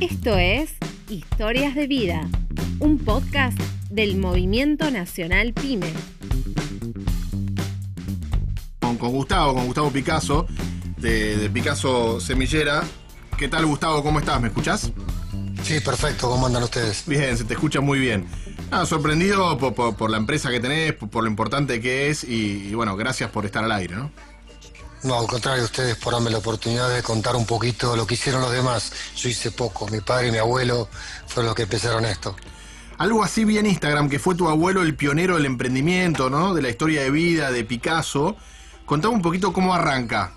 Esto es Historias de Vida, un podcast del Movimiento Nacional PYME. Con, con Gustavo, con Gustavo Picasso, de, de Picasso Semillera. ¿Qué tal, Gustavo? ¿Cómo estás? ¿Me escuchás? Sí, perfecto. ¿Cómo andan ustedes? Bien, se te escucha muy bien. Ah, sorprendido por, por- por la empresa que tenés, por, por lo importante que es y, y bueno, gracias por estar al aire, ¿no? No, al contrario, ustedes por darme la oportunidad de contar un poquito lo que hicieron los demás. Yo hice poco. Mi padre y mi abuelo fueron los que empezaron esto. Algo así vi en Instagram, que fue tu abuelo el pionero del emprendimiento, ¿no? De la historia de vida de Picasso. Contame un poquito cómo arranca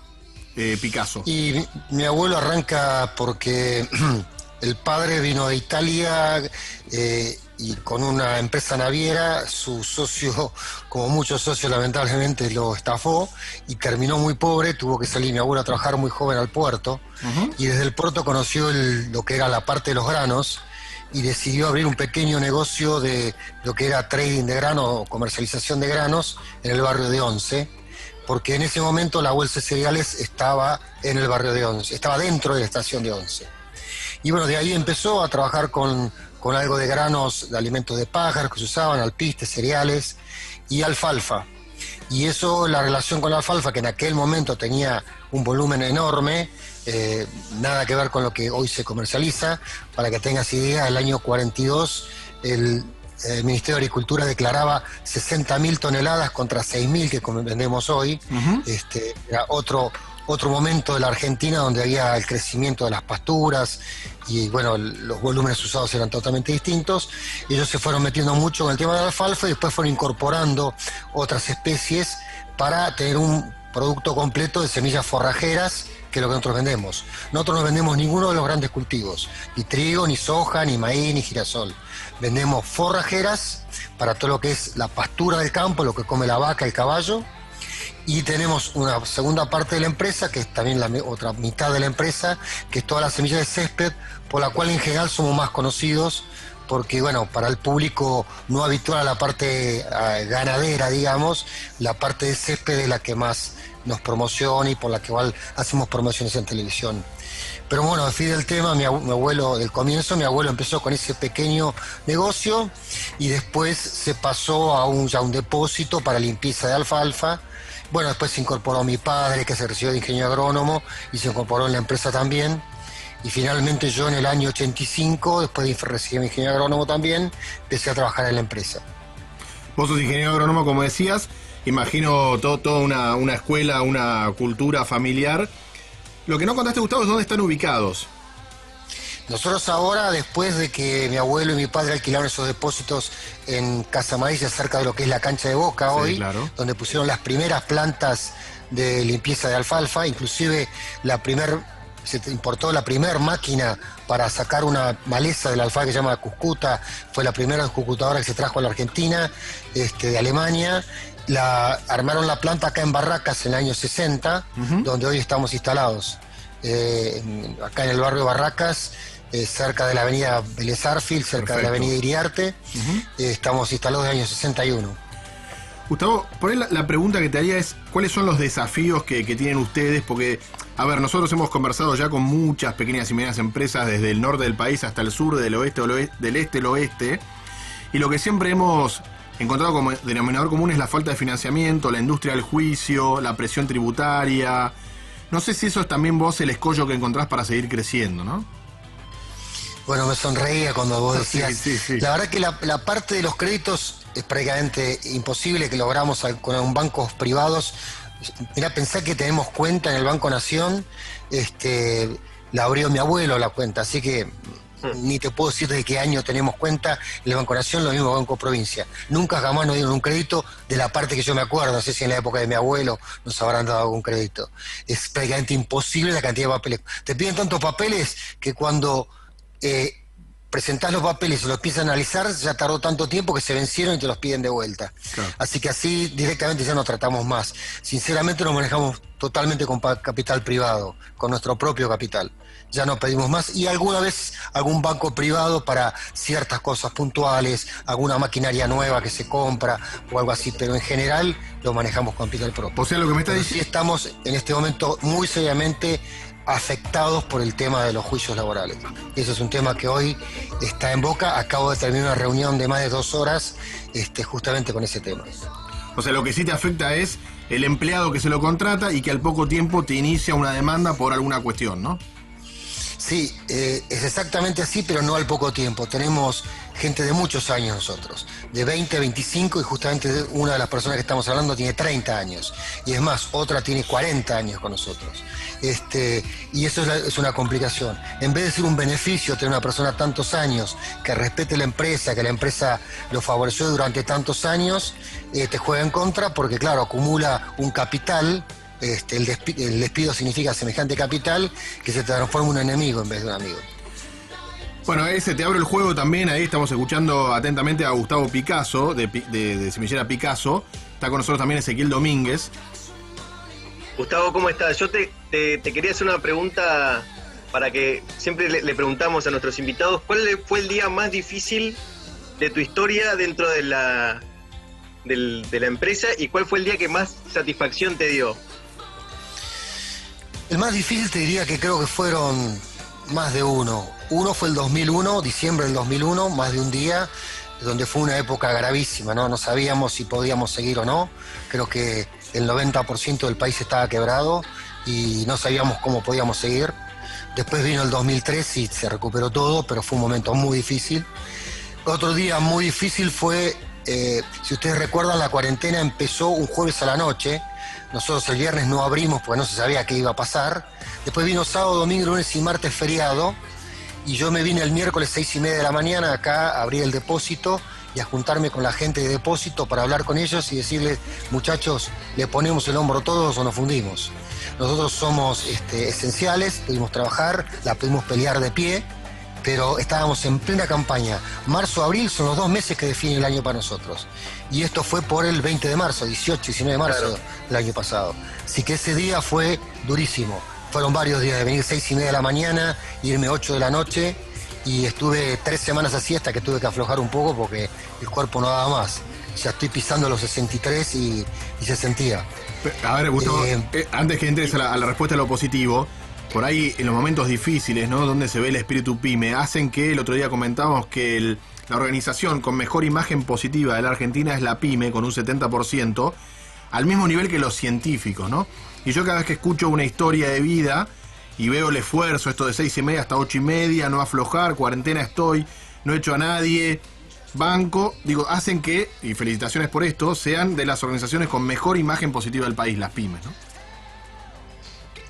eh, Picasso. Y mi, mi abuelo arranca porque el padre vino de Italia eh, y con una empresa naviera, su socio, como muchos socios lamentablemente, lo estafó y terminó muy pobre, tuvo que salir mi abuelo a trabajar muy joven al puerto y desde el puerto conoció el- lo que era la parte de los granos y decidió abrir un pequeño negocio de lo que era trading de grano o comercialización de granos en el barrio de Once porque en ese momento la bolsa de cereales estaba en el barrio de Once, estaba dentro de la estación de Once. Y bueno, de ahí empezó a trabajar con, con algo de granos, de alimentos de pájaros que se usaban, alpistes, cereales y alfalfa. Y eso, la relación con la alfalfa, que en aquel momento tenía un volumen enorme, eh, nada que ver con lo que hoy se comercializa. Para que tengas idea, el año 42 el, eh, Ministerio de Agricultura declaraba 60.000 toneladas contra 6.000 que vendemos hoy. este, era otro, otro momento de la Argentina donde había el crecimiento de las pasturas y bueno, los volúmenes usados eran totalmente distintos. Ellos se fueron metiendo mucho con el tema de la alfalfa y después fueron incorporando otras especies para tener un producto completo de semillas forrajeras que es lo que nosotros vendemos. Nosotros no vendemos ninguno de los grandes cultivos, ni trigo, ni soja, ni maíz, ni girasol. Vendemos forrajeras para todo lo que es la pastura del campo, lo que come la vaca, el caballo, y tenemos una segunda parte de la empresa, que es también la otra mitad de la empresa, que es toda la semilla de césped, por la cual en general somos más conocidos, porque bueno, para el público no habitual a la parte ah, ganadera, digamos, la parte de césped es la que más nos promociona y por la que igual hacemos promociones en televisión. Pero bueno, al fin del tema, mi, abu- mi abuelo, del comienzo, mi abuelo empezó con ese pequeño negocio y después se pasó a un, ya un depósito para limpieza de alfalfa. Bueno, después se incorporó mi padre, que se recibió de ingeniero agrónomo, y se incorporó en la empresa también. Y finalmente yo en el año 85, después de recibir mi ingeniero agrónomo también, empecé a trabajar en la empresa. Vos sos ingeniero agrónomo, como decías. Imagino todo, toda una, una escuela, una cultura familiar. Lo que no contaste, Gustavo, es dónde están ubicados. Nosotros ahora, después de que mi abuelo y mi padre alquilaron esos depósitos en Casa Maíz, cerca de lo que es la cancha de Boca Sí, hoy, claro. donde pusieron las primeras plantas de limpieza de alfalfa, inclusive la primer, se importó la primer máquina para sacar una maleza de la alfalfa que se llama Cuscuta, fue la primera cuscutadora que se trajo a la Argentina, este, de Alemania. La, armaron la planta acá en Barracas en el año 60, donde hoy estamos instalados. Eh, en- acá en el barrio Barracas, eh, cerca de la avenida Vélez cerca de la avenida Iriarte. Eh, estamos instalados desde el año 61. Gustavo, por ahí la, la pregunta que te haría es, ¿cuáles son los desafíos que, que tienen ustedes? Porque, a ver, nosotros hemos conversado ya con muchas pequeñas y medianas empresas desde el norte del país hasta el sur, del oeste, del este al oeste, y lo que siempre hemos encontrado como denominador común es la falta de financiamiento, la industria del juicio, la presión tributaria. No sé si eso es también vos el escollo que encontrás para seguir creciendo, ¿no? Bueno, me sonreía cuando vos Sí, decías. sí, sí. La verdad que la, la parte de los créditos es prácticamente imposible que logramos con bancos privados. Mirá, pensá que tenemos cuenta en el Banco Nación, este, la abrió mi abuelo la cuenta, así que ni te puedo decir de qué año tenemos cuenta en el Banco Nación, lo mismo Banco Provincia. Nunca jamás nos dieron un crédito de la parte que yo me acuerdo, no sé si en la época de mi abuelo nos habrán dado algún crédito. Es prácticamente imposible la cantidad de papeles. Te piden tantos papeles que cuando eh, presentás los papeles y los empiezas a analizar, ya tardó tanto tiempo que se vencieron y te los piden de vuelta. Claro. Así que así directamente ya no tratamos más. Sinceramente nos manejamos totalmente con capital privado, con nuestro propio capital. Ya no pedimos más y alguna vez algún banco privado para ciertas cosas puntuales, alguna maquinaria nueva que se compra o algo así, pero en general lo manejamos con capital propio. O sea, lo que me está Pero sí diciendo... estamos en este momento muy seriamente afectados por el tema de los juicios laborales. Y eso es un tema que hoy está en boca. Acabo de terminar una reunión de más de dos horas este, justamente con ese tema. O sea, lo que sí te afecta es el empleado que se lo contrata y que al poco tiempo te inicia una demanda por alguna cuestión, ¿no? Sí, eh, es exactamente así, pero no al poco tiempo. Tenemos gente de muchos años nosotros, de 20, 25 y justamente una de las personas que estamos hablando tiene 30 años. Y es más, otra tiene 40 años con nosotros. Este, y eso es, una complicación. En vez de ser un beneficio tener una persona tantos años, que respete la empresa, que la empresa lo favoreció durante tantos años, eh, te juega en contra porque claro, acumula un capital este, el, despido, significa semejante capital que se transforma en un enemigo en vez de un amigo. Bueno, ese te abro el juego también. Ahí estamos escuchando atentamente a Gustavo Picasso, de, Semillera Picasso. Está con nosotros también Ezequiel Domínguez. Gustavo, ¿cómo estás? Yo te, quería hacer una pregunta para que siempre le, preguntamos a nuestros invitados, ¿cuál fue el día más difícil de tu historia dentro de la, de la empresa y cuál fue el día que más satisfacción te dio? El más difícil te diría que creo que fueron más de uno. Uno fue el 2001, diciembre del 2001, más de un día, donde fue una época gravísima, ¿no? No sabíamos si podíamos seguir o no. Creo que el 90% del país estaba quebrado y no sabíamos cómo podíamos seguir. Después vino el 2003 y se recuperó todo, pero fue un momento muy difícil. Otro día muy difícil fue, eh, si ustedes recuerdan, la cuarentena empezó un jueves a la noche. Nosotros el viernes no abrimos porque no se sabía qué iba a pasar. Después vino sábado, domingo, lunes y martes feriado y yo me vine el miércoles seis y media de la mañana acá a abrir el depósito y a juntarme con la gente de depósito para hablar con ellos y decirles, muchachos, le ponemos el hombro todos o nos fundimos. Nosotros somos este, esenciales, pudimos trabajar, la pudimos pelear de pie, pero estábamos en plena campaña. Marzo, abril son los dos meses que definen el año para nosotros. Y esto fue por el 20 de marzo, 18, 19 de marzo del año pasado. Así que ese día fue durísimo. Fueron varios días de venir seis y media de la mañana, irme 8 de la noche y estuve tres semanas así hasta que tuve que aflojar un poco porque el cuerpo no daba más. Ya estoy pisando los 63 y, se sentía. A ver, Gustavo, eh, eh, antes que entres a la, respuesta a lo positivo, por ahí en los momentos difíciles, ¿no? Donde se ve el espíritu pyme, hacen que el otro día comentábamos que la organización con mejor imagen positiva de la Argentina es la pyme, con un 70%, al mismo nivel que los científicos, ¿no? Y yo cada vez que escucho una historia de vida y veo el esfuerzo, esto de seis y media hasta ocho y media, no aflojar, cuarentena estoy, no he hecho a nadie, banco, digo, hacen que, y felicitaciones por esto, sean de las organizaciones con mejor imagen positiva del país, las pymes, ¿no?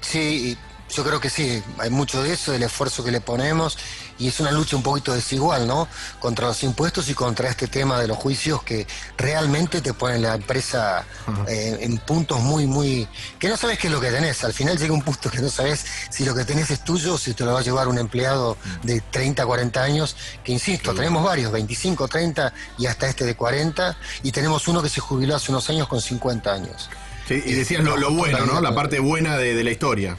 Sí, yo creo que sí, hay mucho de eso, del esfuerzo que le ponemos, y es una lucha un poquito desigual, ¿no? Contra los impuestos y contra este tema de los juicios que realmente te ponen la empresa eh, en puntos muy, muy. que no sabes qué es lo que tenés. Al final llega un punto que no sabes si lo que tenés es tuyo o si te lo va a llevar un empleado de 30, 40 años, que insisto, tenemos varios, 25, 30 y hasta este de 40, y tenemos uno que se jubiló hace unos años con 50 años. Sí, y decías lo, lo bueno, ¿no? La parte buena de la historia.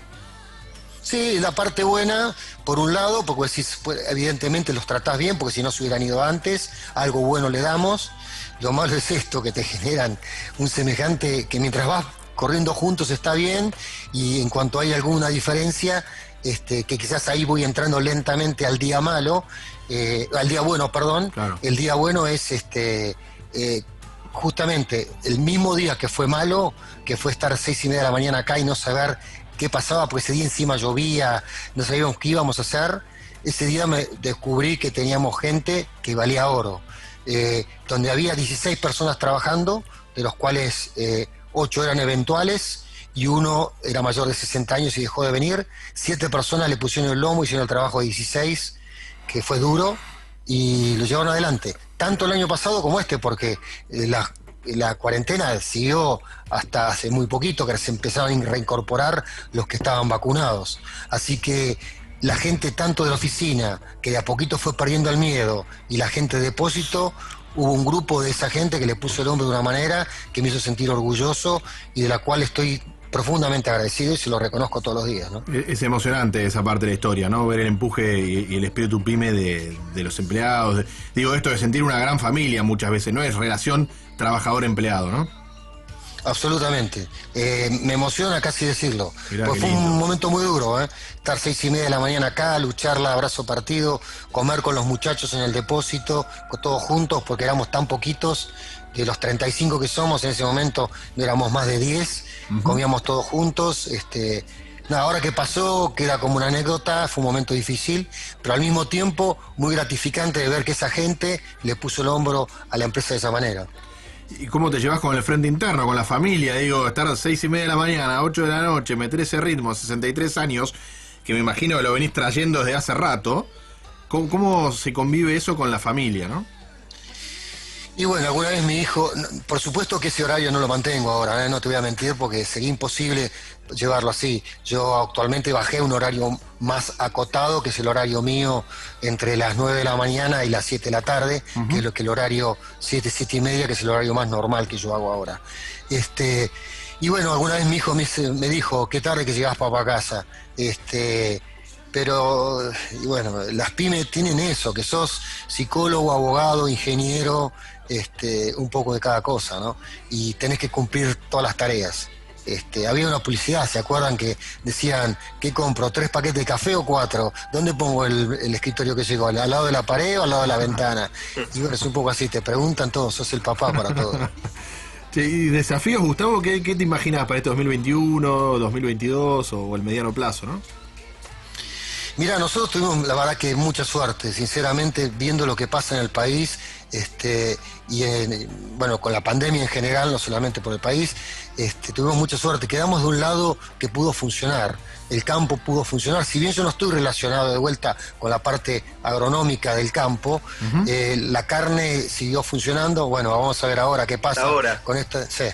Sí, la parte buena, por un lado, porque pues, evidentemente los tratás bien, porque si no se hubieran ido antes, algo bueno le damos. Lo malo es esto, que te generan un semejante que mientras vas corriendo juntos está bien, y en cuanto hay alguna diferencia, este, que quizás ahí voy entrando lentamente al día malo, eh, al día bueno, perdón. El día bueno es este eh, justamente el mismo día que fue malo, que fue estar seis y media de la mañana acá y no saber qué pasaba, porque ese día encima llovía, no sabíamos qué íbamos a hacer. Ese día me descubrí que teníamos gente que valía oro, eh, donde había 16 personas trabajando, de los cuales eh, 8 eran eventuales y uno era mayor de 60 años y dejó de venir. Siete personas le pusieron el lomo, hicieron el trabajo de 16, que fue duro, y lo llevaron adelante. Tanto el año pasado como este, porque eh, las la cuarentena siguió hasta hace muy poquito, que se empezaron a reincorporar los que estaban vacunados. Así que la gente tanto de la oficina, que de a poquito fue perdiendo el miedo, y la gente de depósito, hubo un grupo de esa gente que le puso el hombro de una manera que me hizo sentir orgulloso y de la cual estoy profundamente agradecido y se lo reconozco todos los días. ¿no? Es emocionante esa parte de la historia, ¿no? Ver el empuje y, el espíritu pyme de, los empleados. digo, esto de sentir una gran familia muchas veces, ¿no? Es relación trabajador-empleado, ¿no? Absolutamente. Eh, me emociona casi decirlo. Mirá pues fue un momento muy duro, ¿eh? Estar seis y media de la mañana acá, lucharla, abrazo partido, comer con los muchachos en el depósito, todos juntos, porque éramos tan poquitos. De los 35 que somos, en ese momento no éramos más de 10, comíamos todos juntos. Este, nada, ahora que pasó, queda como una anécdota, fue un momento difícil, pero al mismo tiempo muy gratificante de ver que esa gente le puso el hombro a la empresa de esa manera. ¿Y cómo te llevas con el frente interno, con la familia? Digo, estar a seis y media de la mañana, a 8 de la noche, meter ese ritmo, 63 años, que me imagino que lo venís trayendo desde hace rato. ¿Cómo, cómo se convive eso con la familia, no? Y bueno, alguna vez mi hijo, por supuesto que ese horario no lo mantengo ahora, ¿eh? no te voy a mentir porque sería imposible llevarlo así. Yo actualmente bajé un horario más acotado, que es el horario mío entre las 9 de la mañana y las 7 de la tarde, que es lo que el horario 7, 7 y media, que es el horario más normal que yo hago ahora. Este, y bueno, alguna vez mi hijo me, me dijo, qué tarde que llegas papá a casa. Este, pero bueno, las pymes tienen eso, que sos psicólogo, abogado, ingeniero, este, un poco de cada cosa, ¿no? Y tenés que cumplir todas las tareas. Este, había una publicidad, ¿se acuerdan que decían, ¿qué compro? ¿Tres paquetes de café o cuatro? ¿Dónde pongo el, el escritorio que llegó? ¿Al lado de la pared o al lado de la ventana? Y bueno, es un poco así, te preguntan todo, sos el papá para todo. Che, ¿Y desafíos, Gustavo? ¿Qué, qué te imaginas para este 2021, 2022 o el mediano plazo, no? Mira, nosotros tuvimos la verdad que mucha suerte, sinceramente, viendo lo que pasa en el país, este, y en- bueno, con la pandemia en general, no solamente por el país, este, tuvimos mucha suerte. Quedamos de un lado que pudo funcionar, el campo pudo funcionar. Si bien yo no estoy relacionado de vuelta con la parte agronómica del campo, eh, la carne siguió funcionando. Bueno, vamos a ver ahora qué pasa ahora. con esta. Sí.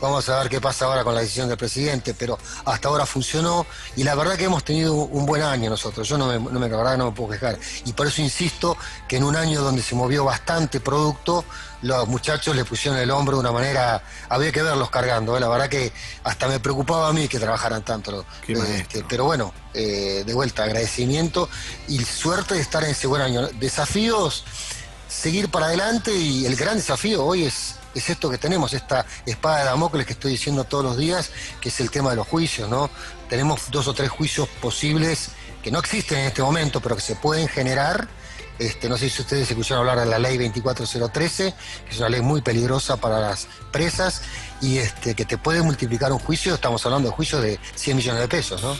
Vamos a ver qué pasa ahora con la decisión del presidente, pero hasta ahora funcionó y la verdad que hemos tenido un buen año nosotros. Yo no me, no me- la verdad no me puedo quejar. Y por eso insisto que en un año donde se movió bastante producto, los muchachos le pusieron el hombro de una manera, había que verlos cargando. ¿eh? La verdad que hasta me preocupaba a mí que trabajaran tanto. Este, pero bueno, eh, de vuelta, agradecimiento y suerte de estar en ese buen año. Desafíos, seguir para adelante y el gran desafío hoy es, es esto que tenemos, esta espada de Damocles que estoy diciendo todos los días, que es el tema de los juicios, ¿no? Tenemos dos o tres juicios posibles que no existen en este momento, pero que se pueden generar. Este, no sé si ustedes escucharon hablar de la ley 24013, que es una ley muy peligrosa para las presas y este, que te puede multiplicar un juicio, estamos hablando de juicios de 100 millones de pesos, ¿no?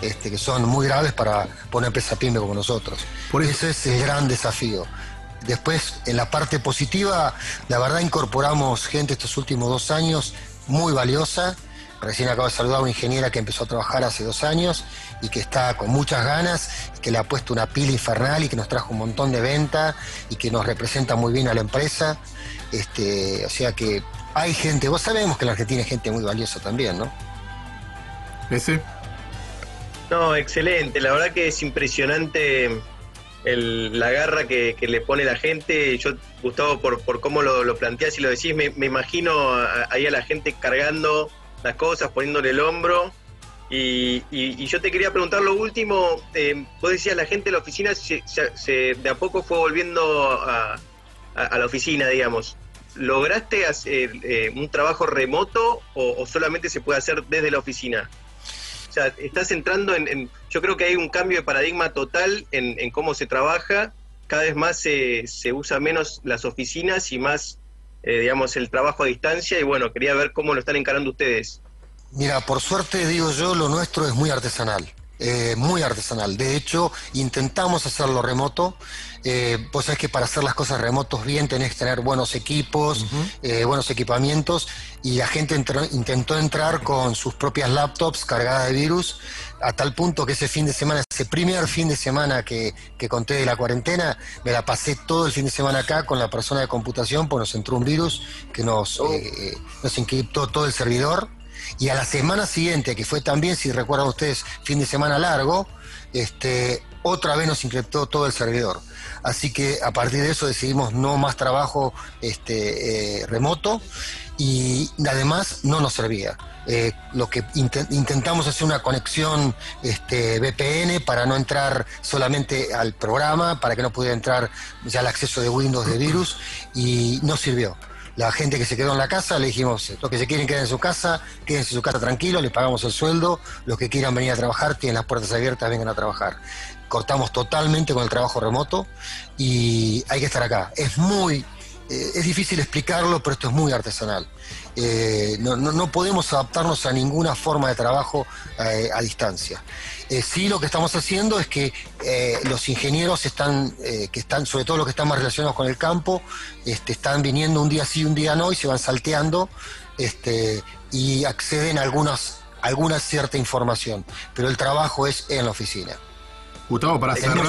Este, que son muy graves para una empresa pyme como nosotros. Por eso- Ese es el gran desafío. Después, en la parte positiva, la verdad incorporamos gente estos últimos dos años muy valiosa. Recién acabo de saludar a una ingeniera que empezó a trabajar hace dos años y que está con muchas ganas, y que le ha puesto una pila infernal y que nos trajo un montón de venta y que nos representa muy bien a la empresa. Este, o sea que hay gente, vos sabemos que en la Argentina hay gente muy valiosa también, ¿no? ¿Ese? No, excelente. La verdad que es impresionante el- la garra que, que le pone la gente. Yo, Gustavo, por, por cómo lo, lo planteás y lo decís, me, me imagino ahí a la gente cargando las cosas, poniéndole el hombro. Y, y- y yo te quería preguntar lo último. eh, vos decías, la gente de la oficina se, se- de a poco fue volviendo a, a- la oficina, digamos. ¿Lograste hacer eh, un trabajo remoto o solamente se puede hacer desde la oficina? O sea, estás entrando en, Yo creo que hay un cambio de paradigma total en, en cómo se trabaja. Cada vez más se, se usa menos las oficinas y más, eh, digamos, el trabajo a distancia. Y bueno, quería ver cómo lo están encarando ustedes. Mira, por suerte digo yo, lo nuestro es muy artesanal, eh, muy artesanal. De hecho, intentamos hacerlo remoto. Eh, vos sabés que para hacer las cosas remotos bien tenés que tener buenos equipos, eh, buenos equipamientos, y la gente entró- intentó entrar con sus propias laptops cargadas de virus, a tal punto que ese fin de semana, ese primer fin de semana que, que conté de la cuarentena, me la pasé todo el fin de semana acá con la persona de computación, pues nos entró un virus que nos, Oh. eh, nos encriptó todo el servidor. Y a la semana siguiente, que fue también, si recuerdan ustedes, fin de semana largo, este, otra vez nos encriptó todo el servidor. Así que a partir de eso decidimos no más trabajo este, eh, remoto y además no nos servía. Eh, lo que inte- intentamos hacer una conexión este, VPN para no entrar solamente al programa, para que no pudiera entrar ya el acceso de Windows de virus y no sirvió. La gente que se quedó en la casa, le dijimos, los que se quieren quedar en su casa, quédense en su casa tranquilo, les pagamos el sueldo, los que quieran venir a trabajar, tienen las puertas abiertas, vengan a trabajar. Cortamos totalmente con el trabajo remoto y hay que estar acá. Es muy, eh, es difícil explicarlo, pero esto es muy artesanal. Eh, no, no, podemos adaptarnos a ninguna forma de trabajo eh, a distancia. Eh, sí, lo que estamos haciendo es que los ingenieros están, que están, sobre todo los que están más relacionados con el campo, este, están viniendo un día sí, un día no, y se van salteando este, y acceden a algunas, alguna cierta información. Pero el trabajo es en la oficina. Gustavo, para cerrar...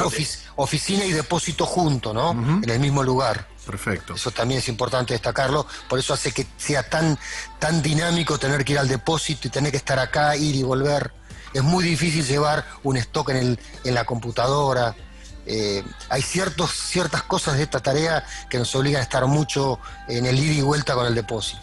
oficina y depósito junto, ¿no? En el mismo lugar. Perfecto. Eso también es importante destacarlo, por eso hace que sea tan, tan dinámico tener que ir al depósito y tener que estar acá, ir y volver. Es muy difícil llevar un stock en, el, en la computadora. Eh, hay ciertos, ciertas cosas de esta tarea que nos obligan a estar mucho en el ida y vuelta con el depósito.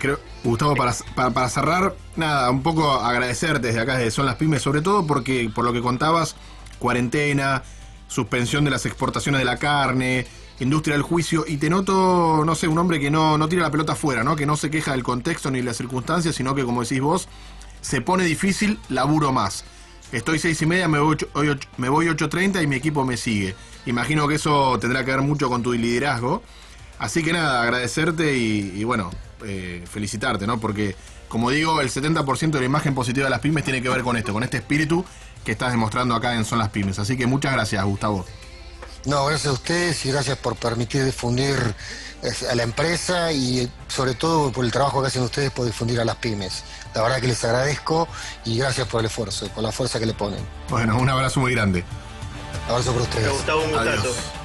Creo, Gustavo, para, para, cerrar, nada, un poco agradecerte desde acá, desde Son las Pymes, sobre todo porque por lo que contabas, cuarentena, suspensión de las exportaciones de la carne, industria del juicio, y te noto, no sé, un hombre que no, no tira la pelota afuera, ¿no? Que no se queja del contexto ni de las circunstancias, sino que, como decís vos, se pone difícil, laburo más. Estoy seis y media, me voy, me voy 8.30 y mi equipo me sigue. Imagino que eso tendrá que ver mucho con tu liderazgo. Así que nada, agradecerte y, bueno, eh, felicitarte, ¿no? Porque, como digo, el 70% de la imagen positiva de las pymes tiene que ver con esto, con este espíritu que estás demostrando acá en Son las Pymes. Así que muchas gracias, Gustavo. No, gracias a ustedes y gracias por permitir difundir a la empresa y sobre todo por el trabajo que hacen ustedes por difundir a las pymes. La verdad que les agradezco y gracias por el esfuerzo, por la fuerza que le ponen. Bueno, un abrazo muy grande. abrazo por ustedes. Gustavo, un